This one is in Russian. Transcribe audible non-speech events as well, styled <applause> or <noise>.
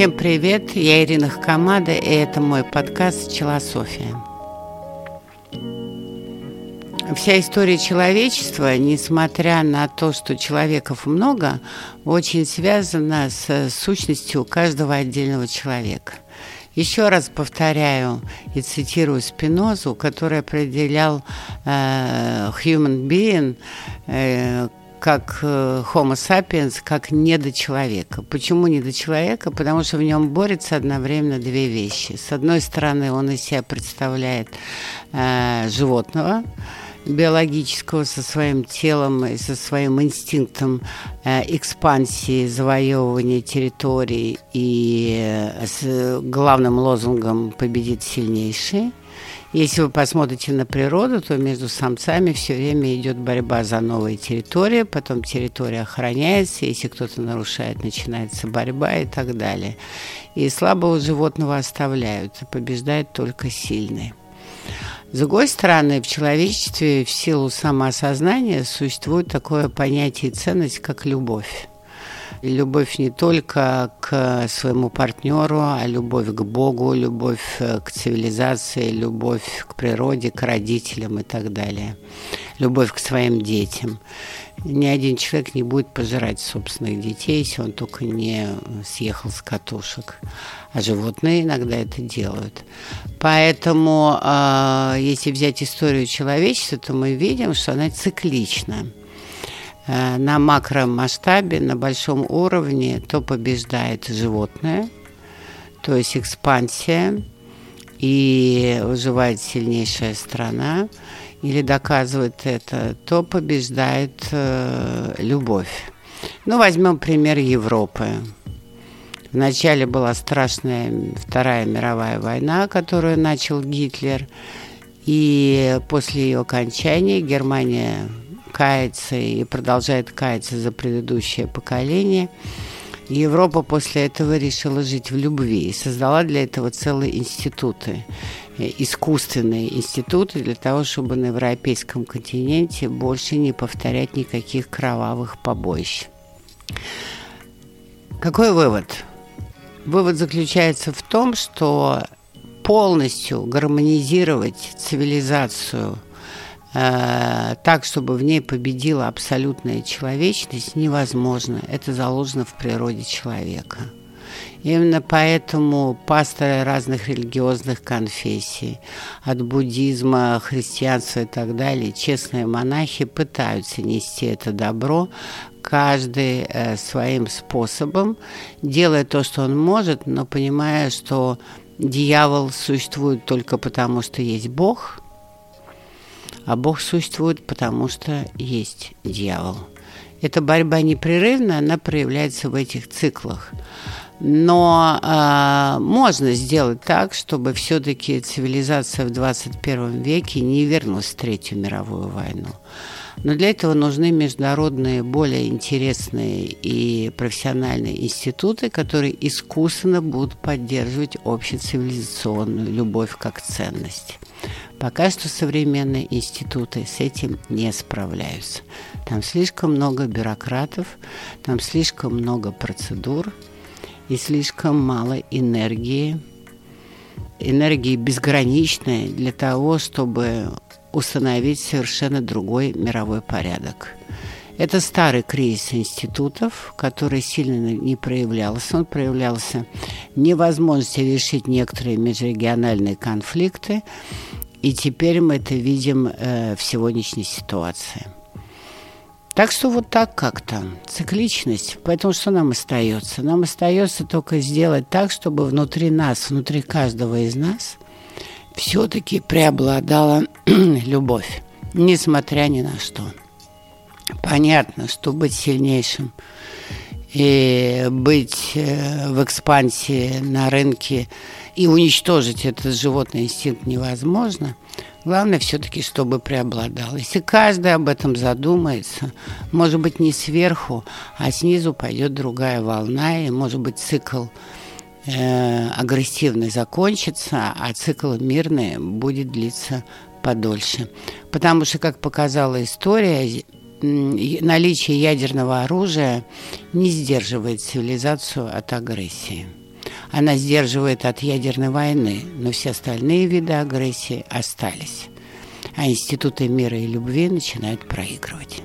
Всем привет, я Ирина Хакамада, и это мой подкаст «Челософия». Вся история человечества, несмотря на то, что человеков много, очень связана с сущностью каждого отдельного человека. Еще раз повторяю и цитирую Спинозу, который определял э, human being э, как э, Homo sapiens, как недочеловека. Почему недочеловека? Потому что в нем борются одновременно две вещи. С одной стороны, он из себя представляет э, животного, биологического со своим телом и со своим инстинктом э, экспансии, завоевывания территорий и э, с главным лозунгом «победит сильнейший». Если вы посмотрите на природу, то между самцами все время идет борьба за новые территории, потом территория охраняется, если кто-то нарушает, начинается борьба и так далее. И слабого животного оставляют, а побеждает только сильный. С другой стороны, в человечестве в силу самоосознания существует такое понятие и ценность, как любовь. Любовь не только к своему партнеру, а любовь к Богу, любовь э, к цивилизации, любовь к природе, к родителям и так далее. Любовь к своим детям. Ни один человек не будет пожирать собственных детей, если он только не съехал с катушек. А животные иногда это делают. Поэтому, э, если взять историю человечества, то мы видим, что она циклична на макромасштабе, на большом уровне, то побеждает животное, то есть экспансия, и выживает сильнейшая страна или доказывает это, то побеждает э, любовь. Ну, возьмем пример Европы. Вначале была страшная Вторая мировая война, которую начал Гитлер. И после ее окончания Германия кается и продолжает каяться за предыдущее поколение – Европа после этого решила жить в любви и создала для этого целые институты, э, искусственные институты для того, чтобы на европейском континенте больше не повторять никаких кровавых побоищ. Какой вывод? Вывод заключается в том, что полностью гармонизировать цивилизацию – Э, так, чтобы в ней победила абсолютная человечность, невозможно. Это заложено в природе человека. Именно поэтому пасторы разных религиозных конфессий, от буддизма, христианства и так далее, честные монахи пытаются нести это добро, каждый э, своим способом, делая то, что он может, но понимая, что дьявол существует только потому, что есть Бог – а Бог существует, потому что есть дьявол. Эта борьба непрерывна, она проявляется в этих циклах. Но э, можно сделать так, чтобы все-таки цивилизация в 21 веке не вернулась в Третью мировую войну. Но для этого нужны международные, более интересные и профессиональные институты, которые искусственно будут поддерживать общецивилизационную любовь как ценность. Пока что современные институты с этим не справляются. Там слишком много бюрократов, там слишком много процедур и слишком мало энергии. Энергии безграничной для того, чтобы установить совершенно другой мировой порядок. Это старый кризис институтов, который сильно не проявлялся. Он проявлялся невозможностью решить некоторые межрегиональные конфликты, и теперь мы это видим э, в сегодняшней ситуации. Так что вот так как-то. Цикличность. Поэтому что нам остается? Нам остается только сделать так, чтобы внутри нас, внутри каждого из нас все-таки преобладала <clears throat> любовь, несмотря ни на что. Понятно, что быть сильнейшим и быть э, в экспансии на рынке и уничтожить этот животный инстинкт невозможно. Главное все-таки, чтобы преобладал. Если каждый об этом задумается, может быть, не сверху, а снизу пойдет другая волна, и, может быть, цикл э, агрессивный закончится, а цикл мирный будет длиться подольше. Потому что, как показала история, наличие ядерного оружия не сдерживает цивилизацию от агрессии. она сдерживает от ядерной войны, но все остальные виды агрессии остались. А институты мира и любви начинают проигрывать.